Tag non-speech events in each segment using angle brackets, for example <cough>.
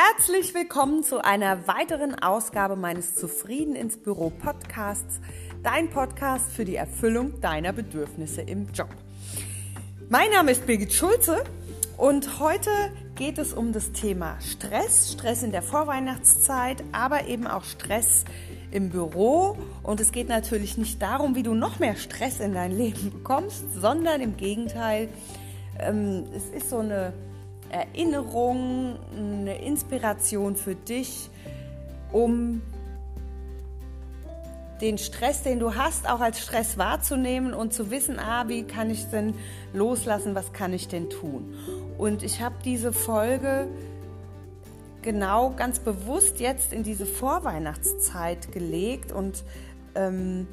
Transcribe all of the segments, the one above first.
Herzlich willkommen zu einer weiteren Ausgabe meines Zufrieden ins Büro Podcasts, dein Podcast für die Erfüllung deiner Bedürfnisse im Job. Mein Name ist Birgit Schulze und heute geht es um das Thema Stress, Stress in der Vorweihnachtszeit, aber eben auch Stress im Büro. Und es geht natürlich nicht darum, wie du noch mehr Stress in dein Leben bekommst, sondern im Gegenteil, ähm, es ist so eine Erinnerung, eine Inspiration für dich, um den Stress, den du hast, auch als Stress wahrzunehmen und zu wissen, ah, wie kann ich denn loslassen, was kann ich denn tun? Und ich habe diese Folge genau ganz bewusst jetzt in diese Vorweihnachtszeit gelegt und ähm,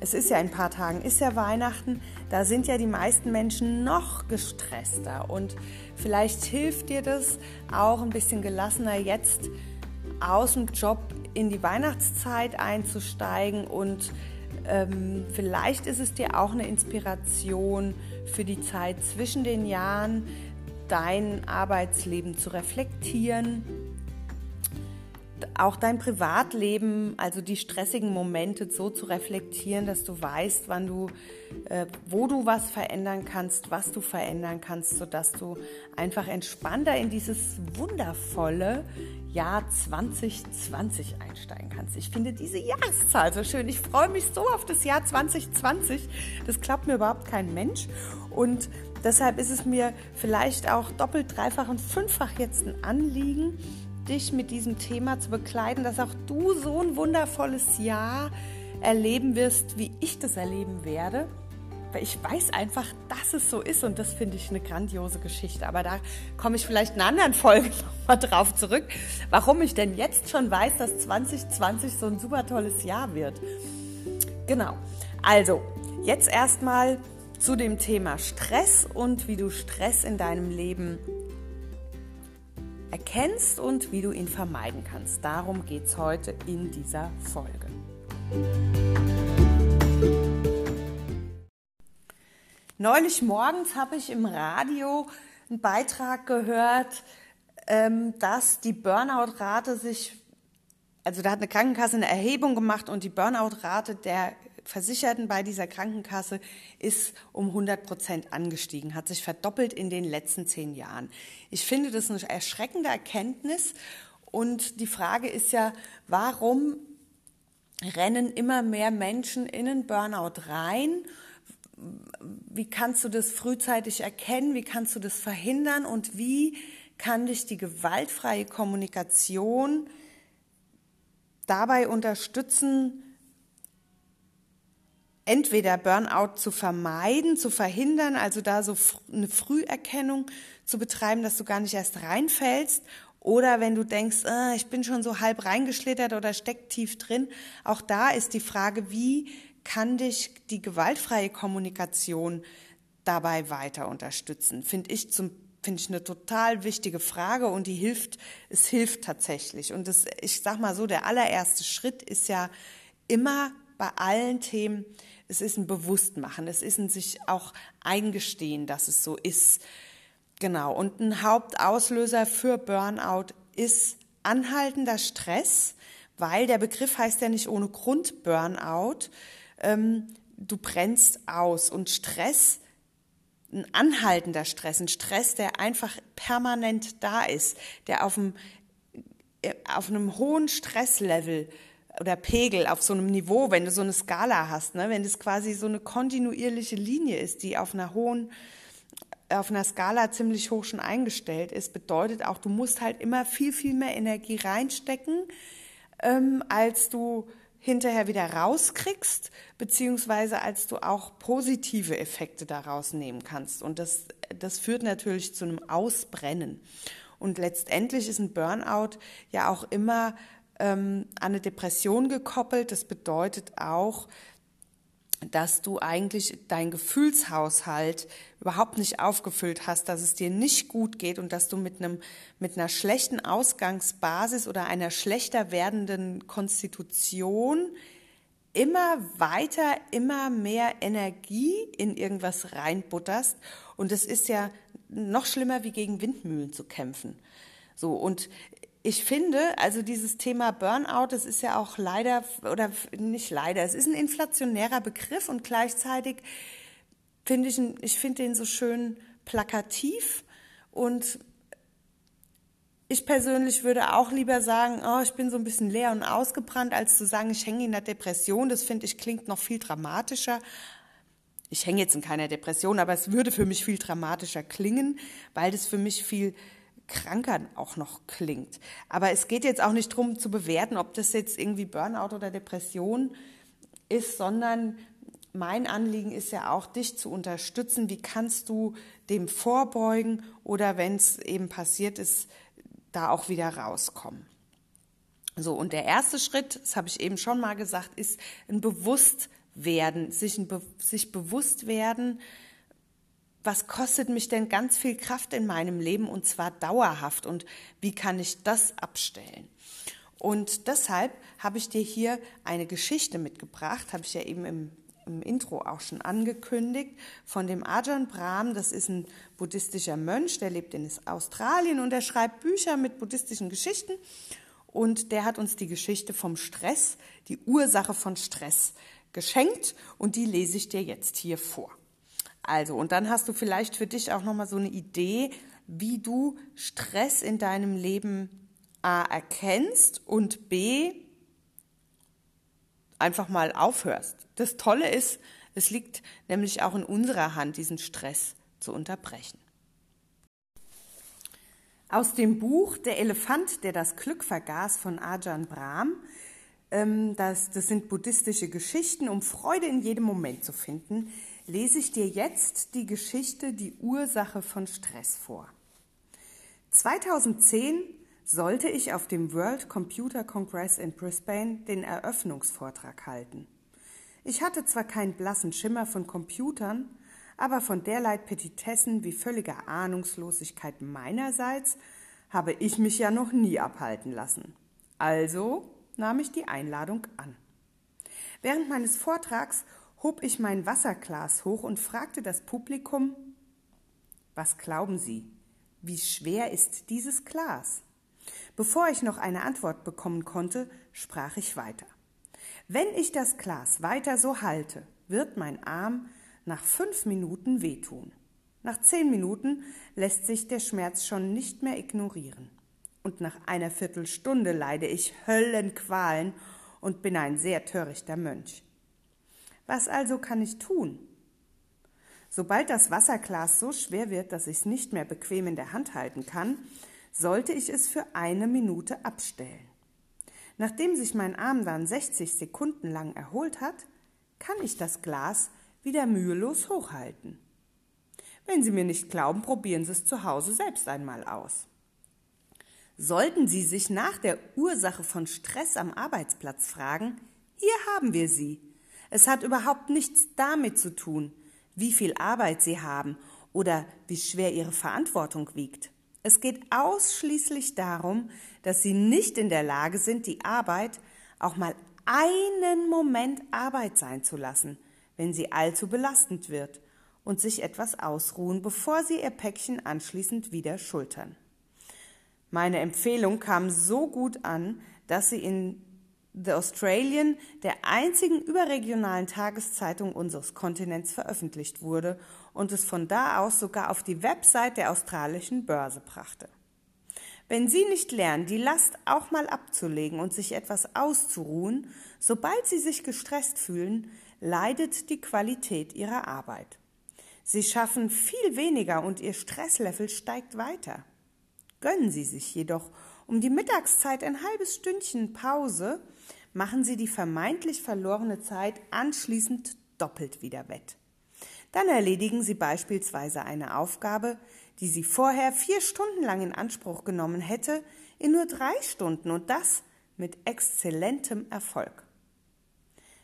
es ist ja in ein paar Tagen, ist ja Weihnachten, da sind ja die meisten Menschen noch gestresster. Und vielleicht hilft dir das auch ein bisschen gelassener jetzt aus dem Job in die Weihnachtszeit einzusteigen. Und ähm, vielleicht ist es dir auch eine Inspiration für die Zeit zwischen den Jahren, dein Arbeitsleben zu reflektieren auch dein Privatleben, also die stressigen Momente so zu reflektieren, dass du weißt, wann du, äh, wo du was verändern kannst, was du verändern kannst, sodass du einfach entspannter in dieses wundervolle Jahr 2020 einsteigen kannst. Ich finde diese Jahreszahl so schön. Ich freue mich so auf das Jahr 2020. Das klappt mir überhaupt kein Mensch. Und deshalb ist es mir vielleicht auch doppelt, dreifach und fünffach jetzt ein Anliegen, dich mit diesem Thema zu begleiten, dass auch du so ein wundervolles Jahr erleben wirst, wie ich das erleben werde. Weil ich weiß einfach, dass es so ist und das finde ich eine grandiose Geschichte. Aber da komme ich vielleicht in einer anderen Folge <laughs> nochmal drauf zurück, warum ich denn jetzt schon weiß, dass 2020 so ein super tolles Jahr wird. Genau. Also, jetzt erstmal zu dem Thema Stress und wie du Stress in deinem Leben erkennst und wie du ihn vermeiden kannst. Darum geht es heute in dieser Folge. Neulich morgens habe ich im Radio einen Beitrag gehört, ähm, dass die Burnout-Rate sich, also da hat eine Krankenkasse eine Erhebung gemacht und die Burnout-Rate der Versicherten bei dieser Krankenkasse ist um 100 Prozent angestiegen, hat sich verdoppelt in den letzten zehn Jahren. Ich finde das eine erschreckende Erkenntnis. Und die Frage ist ja, warum rennen immer mehr Menschen in einen Burnout rein? Wie kannst du das frühzeitig erkennen? Wie kannst du das verhindern? Und wie kann dich die gewaltfreie Kommunikation dabei unterstützen, entweder Burnout zu vermeiden, zu verhindern, also da so eine Früherkennung zu betreiben, dass du gar nicht erst reinfällst, oder wenn du denkst, äh, ich bin schon so halb reingeschlittert oder steck tief drin, auch da ist die Frage, wie kann dich die gewaltfreie Kommunikation dabei weiter unterstützen? Finde ich zum finde ich eine total wichtige Frage und die hilft, es hilft tatsächlich. Und das, ich sag mal so, der allererste Schritt ist ja immer bei allen Themen, es ist ein Bewusstmachen, es ist ein sich auch eingestehen, dass es so ist. Genau. Und ein Hauptauslöser für Burnout ist anhaltender Stress, weil der Begriff heißt ja nicht ohne Grund Burnout. Ähm, du brennst aus und Stress, ein anhaltender Stress, ein Stress, der einfach permanent da ist, der auf einem, äh, auf einem hohen Stresslevel oder Pegel auf so einem Niveau, wenn du so eine Skala hast, ne? wenn das quasi so eine kontinuierliche Linie ist, die auf einer hohen, auf einer Skala ziemlich hoch schon eingestellt ist, bedeutet auch, du musst halt immer viel, viel mehr Energie reinstecken, ähm, als du hinterher wieder rauskriegst, beziehungsweise als du auch positive Effekte daraus nehmen kannst. Und das, das führt natürlich zu einem Ausbrennen. Und letztendlich ist ein Burnout ja auch immer ähm, an eine Depression gekoppelt. Das bedeutet auch, dass du eigentlich deinen Gefühlshaushalt überhaupt nicht aufgefüllt hast, dass es dir nicht gut geht und dass du mit einem mit einer schlechten Ausgangsbasis oder einer schlechter werdenden Konstitution immer weiter, immer mehr Energie in irgendwas reinbutterst und es ist ja noch schlimmer wie gegen Windmühlen zu kämpfen. So und ich finde, also dieses Thema Burnout, das ist ja auch leider, oder nicht leider, es ist ein inflationärer Begriff und gleichzeitig finde ich, ich finde den so schön plakativ und ich persönlich würde auch lieber sagen, oh, ich bin so ein bisschen leer und ausgebrannt, als zu sagen, ich hänge in der Depression. Das finde ich klingt noch viel dramatischer. Ich hänge jetzt in keiner Depression, aber es würde für mich viel dramatischer klingen, weil das für mich viel kranker auch noch klingt. Aber es geht jetzt auch nicht darum zu bewerten, ob das jetzt irgendwie Burnout oder Depression ist, sondern mein Anliegen ist ja auch, dich zu unterstützen. Wie kannst du dem vorbeugen oder wenn es eben passiert ist, da auch wieder rauskommen. So, und der erste Schritt, das habe ich eben schon mal gesagt, ist ein Bewusstwerden, sich, ein Be sich bewusst werden, was kostet mich denn ganz viel Kraft in meinem Leben und zwar dauerhaft und wie kann ich das abstellen? Und deshalb habe ich dir hier eine Geschichte mitgebracht, habe ich ja eben im im Intro auch schon angekündigt, von dem Ajahn Brahm. Das ist ein buddhistischer Mönch, der lebt in Australien und er schreibt Bücher mit buddhistischen Geschichten. Und der hat uns die Geschichte vom Stress, die Ursache von Stress geschenkt und die lese ich dir jetzt hier vor. Also, und dann hast du vielleicht für dich auch nochmal so eine Idee, wie du Stress in deinem Leben A erkennst und B einfach mal aufhörst. Das Tolle ist, es liegt nämlich auch in unserer Hand, diesen Stress zu unterbrechen. Aus dem Buch Der Elefant, der das Glück vergaß von Ajahn Brahm, ähm, das, das sind buddhistische Geschichten, um Freude in jedem Moment zu finden, lese ich dir jetzt die Geschichte Die Ursache von Stress vor. 2010 sollte ich auf dem World Computer Congress in Brisbane den Eröffnungsvortrag halten. Ich hatte zwar keinen blassen Schimmer von Computern, aber von derlei Petitessen wie völliger Ahnungslosigkeit meinerseits habe ich mich ja noch nie abhalten lassen. Also nahm ich die Einladung an. Während meines Vortrags hob ich mein Wasserglas hoch und fragte das Publikum, was glauben Sie, wie schwer ist dieses Glas? Bevor ich noch eine Antwort bekommen konnte, sprach ich weiter. Wenn ich das Glas weiter so halte, wird mein Arm nach fünf Minuten wehtun. Nach zehn Minuten lässt sich der Schmerz schon nicht mehr ignorieren. Und nach einer Viertelstunde leide ich Höllenqualen und bin ein sehr törichter Mönch. Was also kann ich tun? Sobald das Wasserglas so schwer wird, dass ich es nicht mehr bequem in der Hand halten kann, sollte ich es für eine Minute abstellen. Nachdem sich mein Arm dann 60 Sekunden lang erholt hat, kann ich das Glas wieder mühelos hochhalten. Wenn Sie mir nicht glauben, probieren Sie es zu Hause selbst einmal aus. Sollten Sie sich nach der Ursache von Stress am Arbeitsplatz fragen, hier haben wir sie. Es hat überhaupt nichts damit zu tun, wie viel Arbeit Sie haben oder wie schwer Ihre Verantwortung wiegt. Es geht ausschließlich darum, dass sie nicht in der Lage sind, die Arbeit auch mal einen Moment Arbeit sein zu lassen, wenn sie allzu belastend wird, und sich etwas ausruhen, bevor sie ihr Päckchen anschließend wieder schultern. Meine Empfehlung kam so gut an, dass sie in The Australian, der einzigen überregionalen Tageszeitung unseres Kontinents, veröffentlicht wurde und es von da aus sogar auf die Website der australischen Börse brachte. Wenn Sie nicht lernen, die Last auch mal abzulegen und sich etwas auszuruhen, sobald Sie sich gestresst fühlen, leidet die Qualität Ihrer Arbeit. Sie schaffen viel weniger und Ihr Stresslevel steigt weiter. Gönnen Sie sich jedoch um die Mittagszeit ein halbes Stündchen Pause, machen Sie die vermeintlich verlorene Zeit anschließend doppelt wieder wett. Dann erledigen Sie beispielsweise eine Aufgabe, die Sie vorher vier Stunden lang in Anspruch genommen hätte, in nur drei Stunden und das mit exzellentem Erfolg.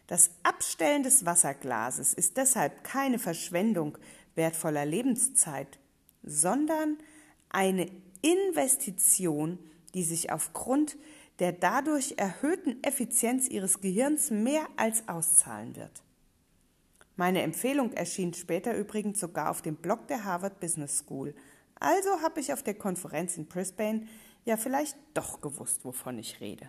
Das Abstellen des Wasserglases ist deshalb keine Verschwendung wertvoller Lebenszeit, sondern eine Investition, die sich aufgrund der dadurch erhöhten Effizienz Ihres Gehirns mehr als auszahlen wird. Meine Empfehlung erschien später übrigens sogar auf dem Blog der Harvard Business School. Also habe ich auf der Konferenz in Brisbane ja vielleicht doch gewusst, wovon ich rede.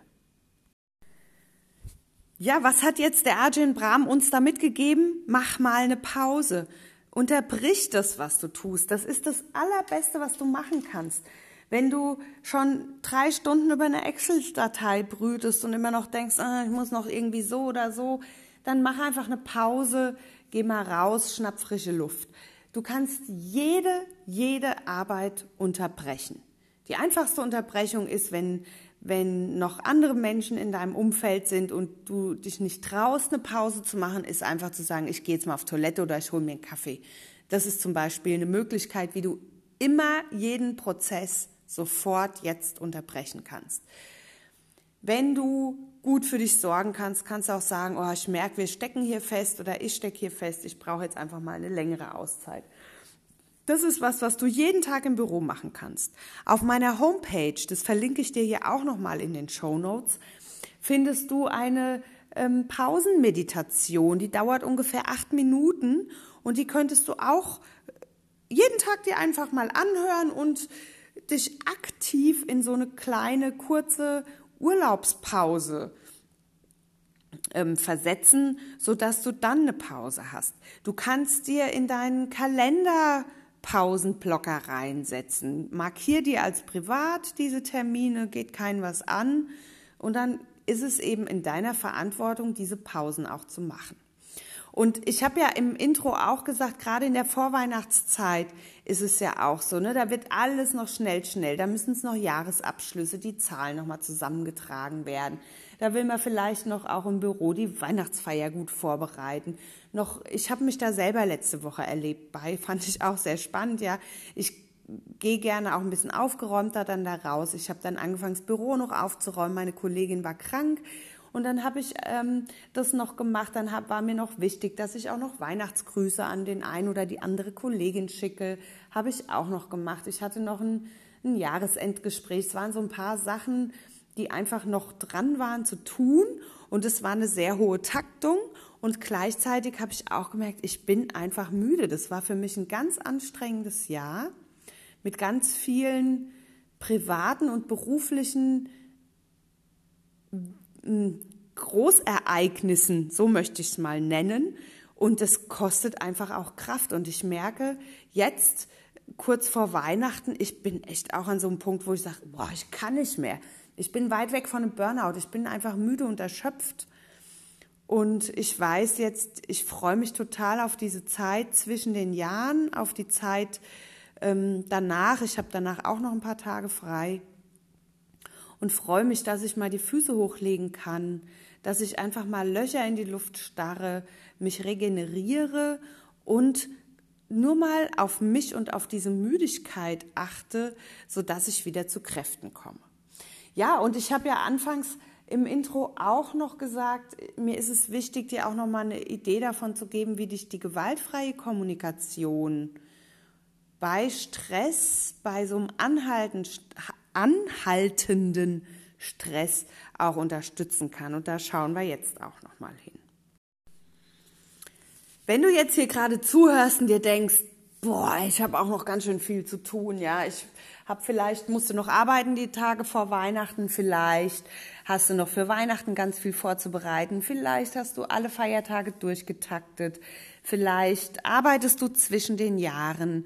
Ja, was hat jetzt der Arjun Brahm uns da mitgegeben? Mach mal eine Pause. Unterbrich das, was du tust. Das ist das Allerbeste, was du machen kannst. Wenn du schon drei Stunden über eine Excel-Datei brütest und immer noch denkst, ah, ich muss noch irgendwie so oder so, dann mach einfach eine Pause, geh mal raus, schnapp frische Luft. Du kannst jede, jede Arbeit unterbrechen. Die einfachste Unterbrechung ist, wenn wenn noch andere Menschen in deinem Umfeld sind und du dich nicht traust, eine Pause zu machen, ist einfach zu sagen, ich gehe jetzt mal auf Toilette oder ich hole mir einen Kaffee. Das ist zum Beispiel eine Möglichkeit, wie du immer jeden Prozess sofort jetzt unterbrechen kannst. Wenn du gut für dich sorgen kannst, kannst du auch sagen, oh, ich merke, wir stecken hier fest oder ich stecke hier fest, ich brauche jetzt einfach mal eine längere Auszeit. Das ist was, was du jeden Tag im Büro machen kannst. Auf meiner Homepage, das verlinke ich dir hier auch nochmal in den Show Notes, findest du eine ähm, Pausenmeditation, die dauert ungefähr acht Minuten und die könntest du auch jeden Tag dir einfach mal anhören und dich aktiv in so eine kleine, kurze Urlaubspause ähm, versetzen, sodass du dann eine Pause hast. Du kannst dir in deinen Kalender Pausenblocker reinsetzen. Markier dir als privat diese Termine, geht kein was an und dann ist es eben in deiner Verantwortung, diese Pausen auch zu machen. Und ich habe ja im Intro auch gesagt, gerade in der Vorweihnachtszeit ist es ja auch so, ne? Da wird alles noch schnell, schnell. Da müssen es noch Jahresabschlüsse, die Zahlen nochmal zusammengetragen werden. Da will man vielleicht noch auch im Büro die Weihnachtsfeier gut vorbereiten. Noch, ich habe mich da selber letzte Woche erlebt bei, <laughs> fand ich auch sehr spannend, ja. Ich gehe gerne auch ein bisschen aufgeräumter dann da raus. Ich habe dann angefangen, das Büro noch aufzuräumen. Meine Kollegin war krank und dann habe ich ähm, das noch gemacht. Dann hab, war mir noch wichtig, dass ich auch noch Weihnachtsgrüße an den einen oder die andere Kollegin schicke. Habe ich auch noch gemacht. Ich hatte noch ein, ein Jahresendgespräch. Es waren so ein paar Sachen, die einfach noch dran waren zu tun. Und es war eine sehr hohe Taktung. Und gleichzeitig habe ich auch gemerkt, ich bin einfach müde. Das war für mich ein ganz anstrengendes Jahr mit ganz vielen privaten und beruflichen Großereignissen, so möchte ich es mal nennen. Und das kostet einfach auch Kraft. Und ich merke jetzt, kurz vor Weihnachten, ich bin echt auch an so einem Punkt, wo ich sage, boah, ich kann nicht mehr. Ich bin weit weg von einem Burnout. Ich bin einfach müde und erschöpft. Und ich weiß jetzt, ich freue mich total auf diese Zeit zwischen den Jahren, auf die Zeit ähm, danach. Ich habe danach auch noch ein paar Tage frei und freue mich, dass ich mal die Füße hochlegen kann, dass ich einfach mal Löcher in die Luft starre, mich regeneriere und nur mal auf mich und auf diese Müdigkeit achte, sodass ich wieder zu Kräften komme. Ja, und ich habe ja anfangs im Intro auch noch gesagt, mir ist es wichtig, dir auch noch mal eine Idee davon zu geben, wie dich die gewaltfreie Kommunikation bei Stress, bei so einem anhalten, anhaltenden Stress auch unterstützen kann. Und da schauen wir jetzt auch noch mal hin. Wenn du jetzt hier gerade zuhörst und dir denkst, boah, ich habe auch noch ganz schön viel zu tun, ja, ich hab vielleicht, musst du noch arbeiten die Tage vor Weihnachten, vielleicht hast du noch für Weihnachten ganz viel vorzubereiten, vielleicht hast du alle Feiertage durchgetaktet, vielleicht arbeitest du zwischen den Jahren.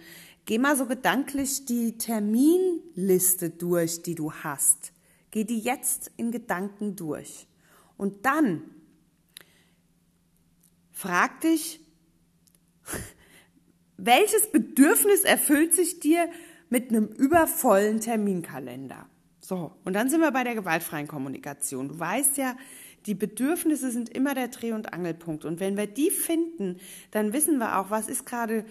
Geh mal so gedanklich die Terminliste durch, die du hast. Geh die jetzt in Gedanken durch. Und dann frag dich, <laughs> welches Bedürfnis erfüllt sich dir mit einem übervollen Terminkalender. So, und dann sind wir bei der gewaltfreien Kommunikation. Du weißt ja, die Bedürfnisse sind immer der Dreh- und Angelpunkt. Und wenn wir die finden, dann wissen wir auch, was ist gerade,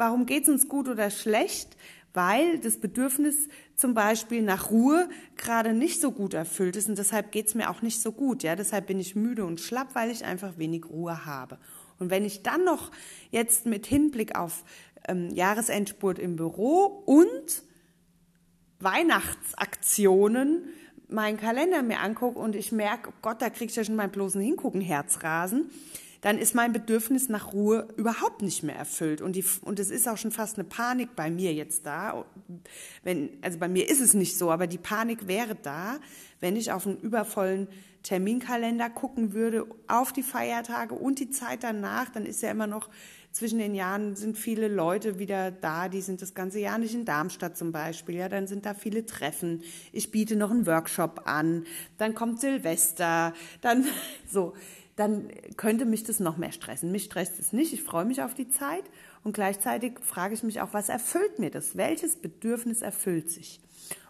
warum geht es uns gut oder schlecht, weil das Bedürfnis zum Beispiel nach Ruhe gerade nicht so gut erfüllt ist und deshalb geht es mir auch nicht so gut. Ja, deshalb bin ich müde und schlapp, weil ich einfach wenig Ruhe habe. Und wenn ich dann noch jetzt mit Hinblick auf ähm, Jahresendspurt im Büro und Weihnachtsaktionen meinen Kalender mir angucke und ich merke, oh Gott, da kriege ich ja schon meinen bloßen Hingucken Herzrasen, dann ist mein Bedürfnis nach Ruhe überhaupt nicht mehr erfüllt. Und, die, und es ist auch schon fast eine Panik bei mir jetzt da. Wenn, also bei mir ist es nicht so, aber die Panik wäre da, wenn ich auf einen übervollen Terminkalender gucken würde, auf die Feiertage und die Zeit danach, dann ist ja immer noch zwischen den Jahren sind viele Leute wieder da, die sind das ganze Jahr nicht in Darmstadt zum Beispiel. Ja, dann sind da viele Treffen. Ich biete noch einen Workshop an. Dann kommt Silvester. Dann <laughs> so, dann könnte mich das noch mehr stressen. Mich stresst es nicht. Ich freue mich auf die Zeit und gleichzeitig frage ich mich auch, was erfüllt mir das? Welches Bedürfnis erfüllt sich?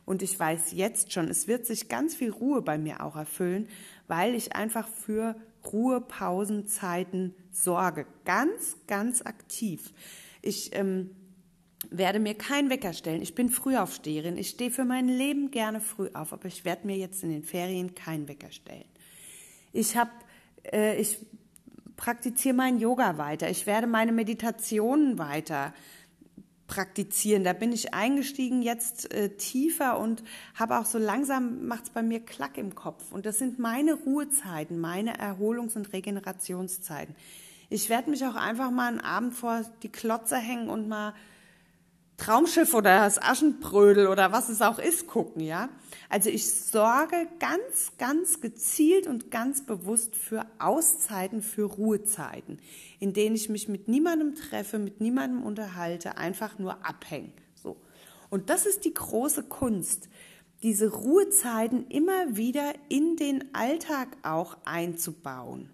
Und ich weiß jetzt schon, es wird sich ganz viel Ruhe bei mir auch erfüllen, weil ich einfach für Ruhepausenzeiten sorge. Ganz, ganz aktiv. Ich ähm, werde mir keinen Wecker stellen. Ich bin Frühaufsteherin. Ich stehe für mein Leben gerne früh auf, aber ich werde mir jetzt in den Ferien keinen Wecker stellen. Ich habe, äh, ich praktiziere meinen Yoga weiter. Ich werde meine Meditationen weiter praktizieren. Da bin ich eingestiegen jetzt äh, tiefer und habe auch so langsam macht es bei mir Klack im Kopf. Und das sind meine Ruhezeiten, meine Erholungs- und Regenerationszeiten. Ich werde mich auch einfach mal einen Abend vor die Klotze hängen und mal Traumschiff oder das Aschenbrödel oder was es auch ist gucken, ja. Also ich sorge ganz, ganz gezielt und ganz bewusst für Auszeiten, für Ruhezeiten, in denen ich mich mit niemandem treffe, mit niemandem unterhalte, einfach nur abhänge. So. Und das ist die große Kunst, diese Ruhezeiten immer wieder in den Alltag auch einzubauen.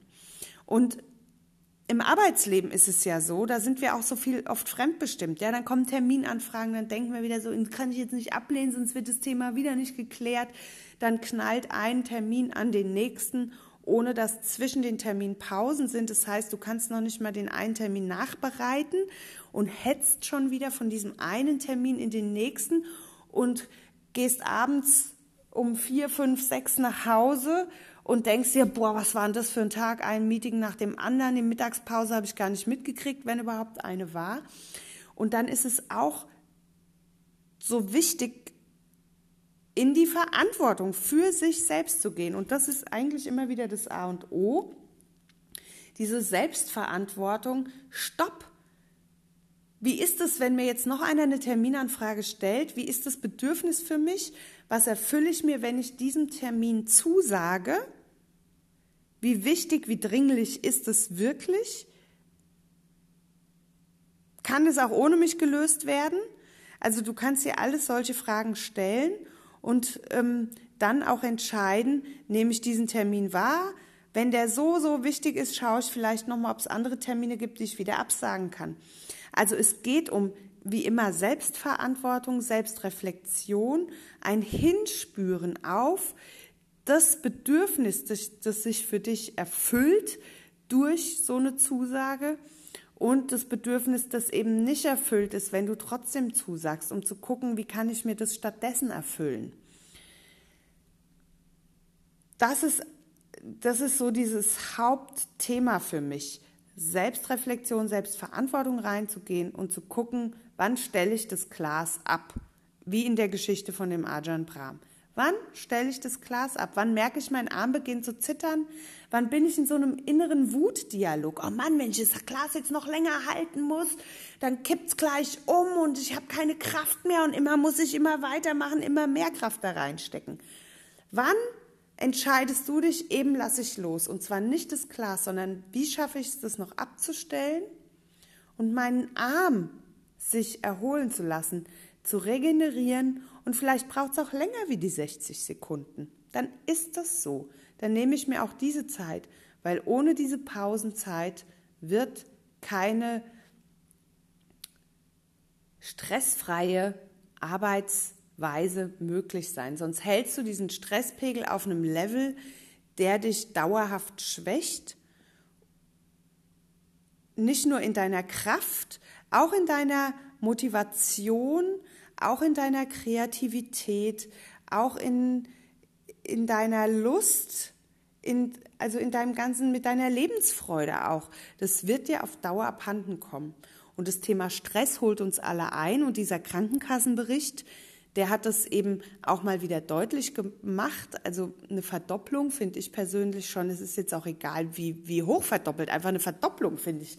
Und im Arbeitsleben ist es ja so, da sind wir auch so viel oft fremdbestimmt. Ja, dann kommen Terminanfragen, dann denken wir wieder so, kann ich jetzt nicht ablehnen, sonst wird das Thema wieder nicht geklärt. Dann knallt ein Termin an den nächsten, ohne dass zwischen den Terminen Pausen sind. Das heißt, du kannst noch nicht mal den einen Termin nachbereiten und hetzt schon wieder von diesem einen Termin in den nächsten und gehst abends um vier, fünf, sechs nach Hause und denkst dir, boah, was war denn das für ein Tag, ein Meeting nach dem anderen, die Mittagspause habe ich gar nicht mitgekriegt, wenn überhaupt eine war. Und dann ist es auch so wichtig, in die Verantwortung für sich selbst zu gehen. Und das ist eigentlich immer wieder das A und O. Diese Selbstverantwortung, stopp. Wie ist es, wenn mir jetzt noch einer eine Terminanfrage stellt? Wie ist das Bedürfnis für mich? Was erfülle ich mir, wenn ich diesem Termin zusage? Wie wichtig, wie dringlich ist es wirklich? Kann es auch ohne mich gelöst werden? Also du kannst dir alles solche Fragen stellen und ähm, dann auch entscheiden, nehme ich diesen Termin wahr? Wenn der so, so wichtig ist, schaue ich vielleicht nochmal, ob es andere Termine gibt, die ich wieder absagen kann. Also es geht um, wie immer, Selbstverantwortung, Selbstreflexion, ein Hinspüren auf, das Bedürfnis, das, das sich für dich erfüllt durch so eine Zusage und das Bedürfnis, das eben nicht erfüllt ist, wenn du trotzdem zusagst, um zu gucken, wie kann ich mir das stattdessen erfüllen. Das ist, das ist so dieses Hauptthema für mich. Selbstreflexion, Selbstverantwortung reinzugehen und zu gucken, wann stelle ich das Glas ab, wie in der Geschichte von dem Ajahn Brahm. Wann stelle ich das Glas ab? Wann merke ich, mein Arm beginnt zu zittern? Wann bin ich in so einem inneren Wutdialog? Oh Mann, wenn ich das Glas jetzt noch länger halten muss, dann kippt's gleich um und ich habe keine Kraft mehr und immer muss ich immer weitermachen, immer mehr Kraft da reinstecken. Wann entscheidest du dich, eben lasse ich los? Und zwar nicht das Glas, sondern wie schaffe ich es, das noch abzustellen und meinen Arm sich erholen zu lassen, zu regenerieren und vielleicht braucht es auch länger wie die 60 Sekunden. Dann ist das so. Dann nehme ich mir auch diese Zeit, weil ohne diese Pausenzeit wird keine stressfreie Arbeitsweise möglich sein. Sonst hältst du diesen Stresspegel auf einem Level, der dich dauerhaft schwächt. Nicht nur in deiner Kraft, auch in deiner Motivation, auch in deiner Kreativität, auch in, in deiner Lust, in, also in deinem ganzen, mit deiner Lebensfreude auch. Das wird dir auf Dauer abhanden kommen. Und das Thema Stress holt uns alle ein und dieser Krankenkassenbericht, der hat das eben auch mal wieder deutlich gemacht. Also eine Verdopplung finde ich persönlich schon, es ist jetzt auch egal, wie, wie hoch verdoppelt, einfach eine Verdopplung finde ich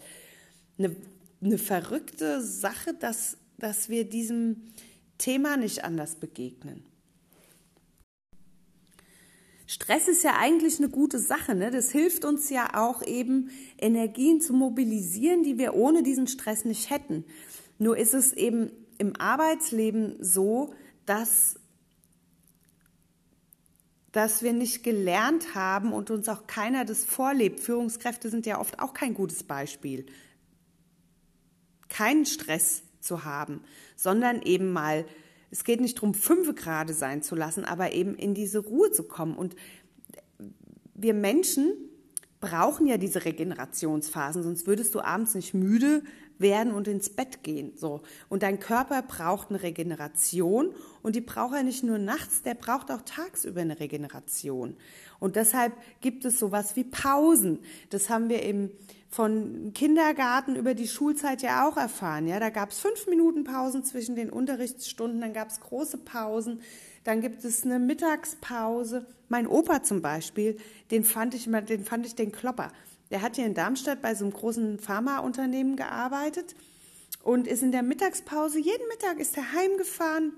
eine, eine verrückte Sache, dass, dass wir diesem Thema nicht anders begegnen. Stress ist ja eigentlich eine gute Sache. Ne? Das hilft uns ja auch eben, Energien zu mobilisieren, die wir ohne diesen Stress nicht hätten. Nur ist es eben im Arbeitsleben so, dass, dass wir nicht gelernt haben und uns auch keiner das vorlebt. Führungskräfte sind ja oft auch kein gutes Beispiel. Keinen Stress zu haben, sondern eben mal es geht nicht darum, fünf gerade sein zu lassen, aber eben in diese Ruhe zu kommen. Und wir Menschen brauchen ja diese Regenerationsphasen, sonst würdest du abends nicht müde werden und ins Bett gehen. So. Und dein Körper braucht eine Regeneration und die braucht er nicht nur nachts, der braucht auch tagsüber eine Regeneration. Und deshalb gibt es sowas wie Pausen. Das haben wir im von Kindergarten über die Schulzeit ja auch erfahren. Ja, da gab es fünf Minuten Pausen zwischen den Unterrichtsstunden, dann gab es große Pausen, dann gibt es eine Mittagspause. Mein Opa zum Beispiel, den fand ich immer, den fand ich den Klopper. Der hat hier in Darmstadt bei so einem großen Pharmaunternehmen gearbeitet und ist in der Mittagspause jeden Mittag ist er heimgefahren,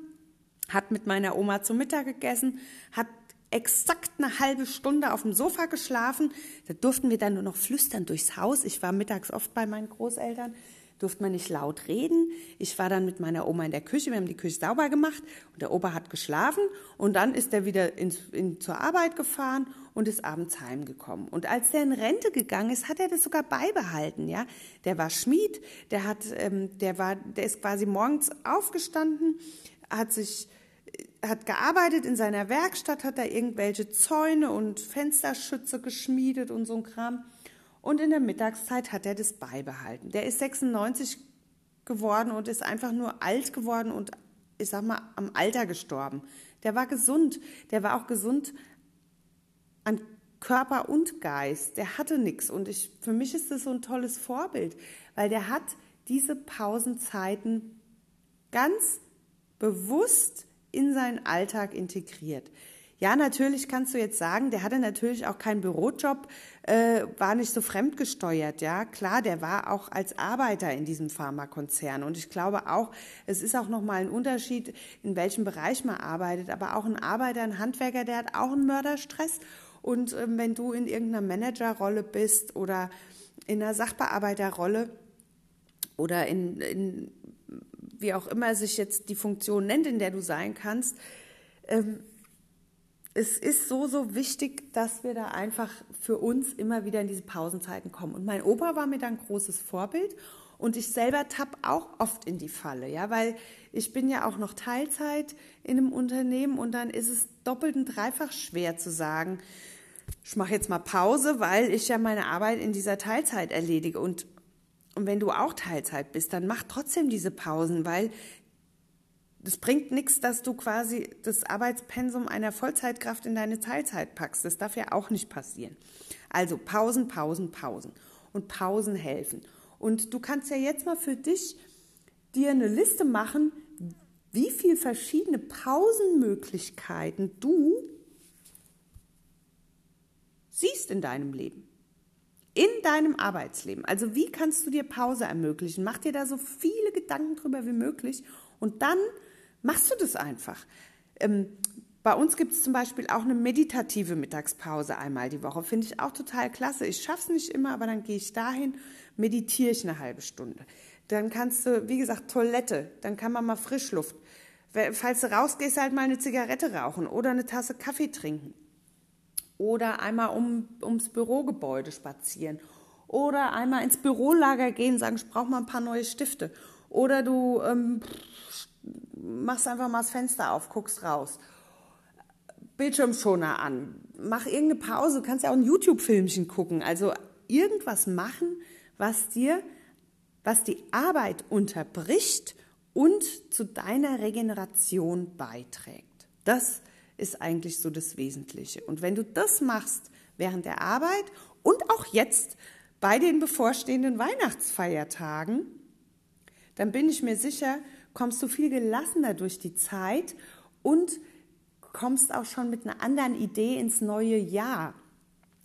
hat mit meiner Oma zum Mittag gegessen, hat exakt eine halbe Stunde auf dem Sofa geschlafen. Da durften wir dann nur noch flüstern durchs Haus. Ich war mittags oft bei meinen Großeltern, durfte man nicht laut reden. Ich war dann mit meiner Oma in der Küche, wir haben die Küche sauber gemacht und der Opa hat geschlafen und dann ist er wieder ins, in, zur Arbeit gefahren und ist abends heimgekommen. Und als der in Rente gegangen ist, hat er das sogar beibehalten. Ja, der war Schmied, der hat, ähm, der war, der ist quasi morgens aufgestanden, hat sich hat gearbeitet in seiner Werkstatt, hat da irgendwelche Zäune und Fensterschütze geschmiedet und so ein Kram. Und in der Mittagszeit hat er das beibehalten. Der ist 96 geworden und ist einfach nur alt geworden und ich sag mal am Alter gestorben. Der war gesund. Der war auch gesund an Körper und Geist. Der hatte nichts. Und ich, für mich ist das so ein tolles Vorbild, weil der hat diese Pausenzeiten ganz bewusst in seinen Alltag integriert. Ja, natürlich kannst du jetzt sagen, der hatte natürlich auch keinen Bürojob, äh, war nicht so fremdgesteuert. Ja, klar, der war auch als Arbeiter in diesem Pharmakonzern. Und ich glaube auch, es ist auch nochmal ein Unterschied, in welchem Bereich man arbeitet. Aber auch ein Arbeiter, ein Handwerker, der hat auch einen Mörderstress. Und äh, wenn du in irgendeiner Managerrolle bist oder in einer Sachbearbeiterrolle oder in, in wie auch immer sich jetzt die Funktion nennt, in der du sein kannst, ähm, es ist so, so wichtig, dass wir da einfach für uns immer wieder in diese Pausenzeiten kommen. Und mein Opa war mir da ein großes Vorbild und ich selber tapp auch oft in die Falle, ja, weil ich bin ja auch noch Teilzeit in einem Unternehmen und dann ist es doppelt und dreifach schwer zu sagen, ich mache jetzt mal Pause, weil ich ja meine Arbeit in dieser Teilzeit erledige. Und und wenn du auch Teilzeit bist, dann mach trotzdem diese Pausen, weil es bringt nichts, dass du quasi das Arbeitspensum einer Vollzeitkraft in deine Teilzeit packst. Das darf ja auch nicht passieren. Also Pausen, Pausen, Pausen. Und Pausen helfen. Und du kannst ja jetzt mal für dich dir eine Liste machen, wie viele verschiedene Pausenmöglichkeiten du siehst in deinem Leben in deinem Arbeitsleben. Also wie kannst du dir Pause ermöglichen? Mach dir da so viele Gedanken drüber wie möglich und dann machst du das einfach. Ähm, bei uns gibt es zum Beispiel auch eine meditative Mittagspause einmal die Woche. Finde ich auch total klasse. Ich schaffe es nicht immer, aber dann gehe ich dahin, meditiere ich eine halbe Stunde. Dann kannst du, wie gesagt, Toilette, dann kann man mal Frischluft. Falls du rausgehst, halt mal eine Zigarette rauchen oder eine Tasse Kaffee trinken oder einmal um, ums Bürogebäude spazieren oder einmal ins Bürolager gehen, sagen, ich brauche mal ein paar neue Stifte oder du ähm, machst einfach mal das Fenster auf, guckst raus. Bildschirmschoner an, mach irgendeine Pause, du kannst ja auch ein YouTube-Filmchen gucken, also irgendwas machen, was dir, was die Arbeit unterbricht und zu deiner Regeneration beiträgt. Das ist eigentlich so das Wesentliche. Und wenn du das machst während der Arbeit und auch jetzt bei den bevorstehenden Weihnachtsfeiertagen, dann bin ich mir sicher, kommst du viel gelassener durch die Zeit und kommst auch schon mit einer anderen Idee ins neue Jahr.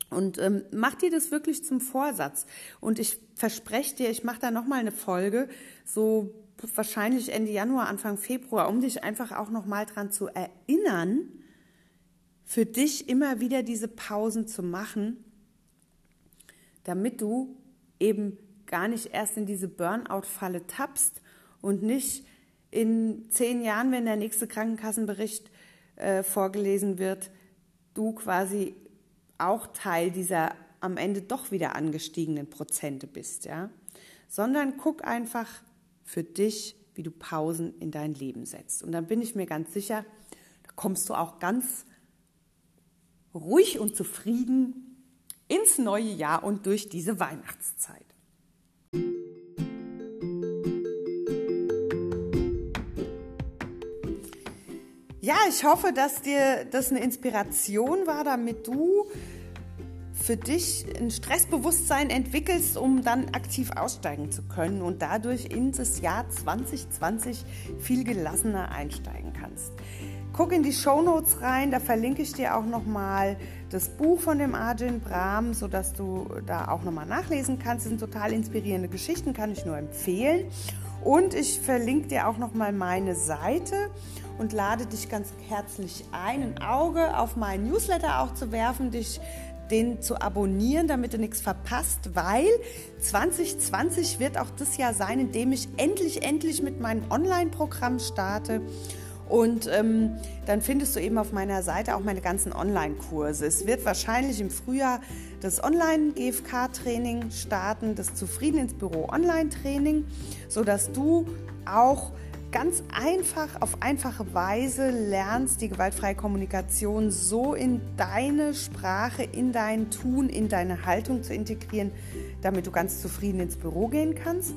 Und ähm, mach dir das wirklich zum Vorsatz. Und ich verspreche dir, ich mache da nochmal eine Folge, so wahrscheinlich Ende Januar, Anfang Februar, um dich einfach auch nochmal dran zu erinnern, für dich immer wieder diese Pausen zu machen, damit du eben gar nicht erst in diese Burnout-Falle tappst und nicht in zehn Jahren, wenn der nächste Krankenkassenbericht äh, vorgelesen wird, du quasi auch Teil dieser am Ende doch wieder angestiegenen Prozente bist, ja, sondern guck einfach für dich, wie du Pausen in dein Leben setzt. Und dann bin ich mir ganz sicher, da kommst du auch ganz ruhig und zufrieden ins neue Jahr und durch diese Weihnachtszeit. Ja, ich hoffe, dass dir das eine Inspiration war, damit du für dich ein Stressbewusstsein entwickelst, um dann aktiv aussteigen zu können und dadurch in das Jahr 2020 viel gelassener einsteigen kannst. Guck in die Show Notes rein, da verlinke ich dir auch nochmal das Buch von dem Arjun Brahm, sodass du da auch nochmal nachlesen kannst. Das sind total inspirierende Geschichten, kann ich nur empfehlen. Und ich verlinke dir auch nochmal meine Seite und lade dich ganz herzlich ein, ein Auge auf meinen Newsletter auch zu werfen, dich den zu abonnieren, damit du nichts verpasst, weil 2020 wird auch das Jahr sein, in dem ich endlich, endlich mit meinem Online-Programm starte. Und ähm, dann findest du eben auf meiner Seite auch meine ganzen Online-Kurse. Es wird wahrscheinlich im Frühjahr das Online-GFK-Training starten, das Zufrieden ins Büro Online-Training, sodass du auch ganz einfach, auf einfache Weise lernst, die gewaltfreie Kommunikation so in deine Sprache, in dein Tun, in deine Haltung zu integrieren, damit du ganz zufrieden ins Büro gehen kannst.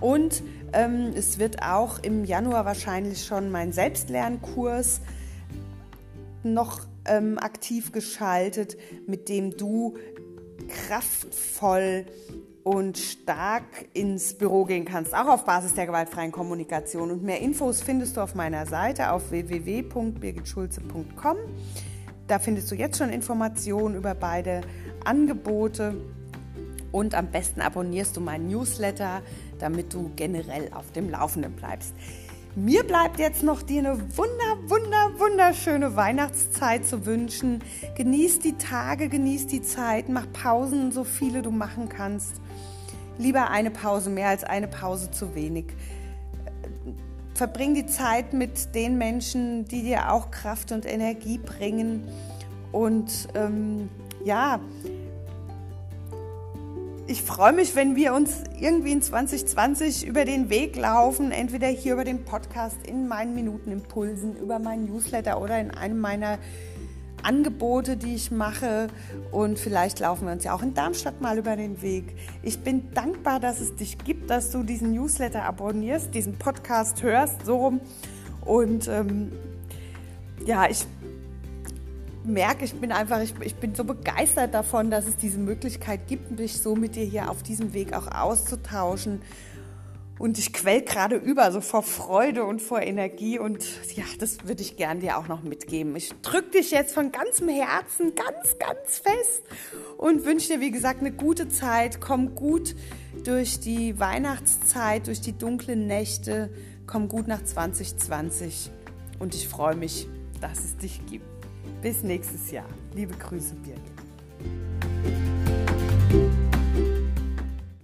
Und es wird auch im Januar wahrscheinlich schon mein Selbstlernkurs noch ähm, aktiv geschaltet, mit dem du kraftvoll und stark ins Büro gehen kannst, auch auf Basis der gewaltfreien Kommunikation. Und mehr Infos findest du auf meiner Seite auf www.birgitschulze.com. Da findest du jetzt schon Informationen über beide Angebote und am besten abonnierst du meinen Newsletter, damit du generell auf dem Laufenden bleibst. Mir bleibt jetzt noch dir eine wunder, wunder, wunderschöne Weihnachtszeit zu wünschen. Genieß die Tage, genieß die Zeit, mach Pausen, so viele du machen kannst. Lieber eine Pause mehr als eine Pause zu wenig. Verbring die Zeit mit den Menschen, die dir auch Kraft und Energie bringen. Und ähm, ja, ich freue mich, wenn wir uns irgendwie in 2020 über den Weg laufen, entweder hier über den Podcast, in meinen Minutenimpulsen, über meinen Newsletter oder in einem meiner Angebote, die ich mache. Und vielleicht laufen wir uns ja auch in Darmstadt mal über den Weg. Ich bin dankbar, dass es dich gibt, dass du diesen Newsletter abonnierst, diesen Podcast hörst, so rum. Und ähm, ja, ich merke, ich bin einfach, ich, ich, bin so begeistert davon, dass es diese Möglichkeit gibt, mich so mit dir hier auf diesem Weg auch auszutauschen. Und ich quell gerade über, so vor Freude und vor Energie. Und ja, das würde ich gern dir auch noch mitgeben. Ich drücke dich jetzt von ganzem Herzen ganz, ganz fest und wünsche dir, wie gesagt, eine gute Zeit. Komm gut durch die Weihnachtszeit, durch die dunklen Nächte. Komm gut nach 2020. Und ich freue mich, dass es dich gibt. Bis nächstes Jahr. Liebe Grüße, Birgit.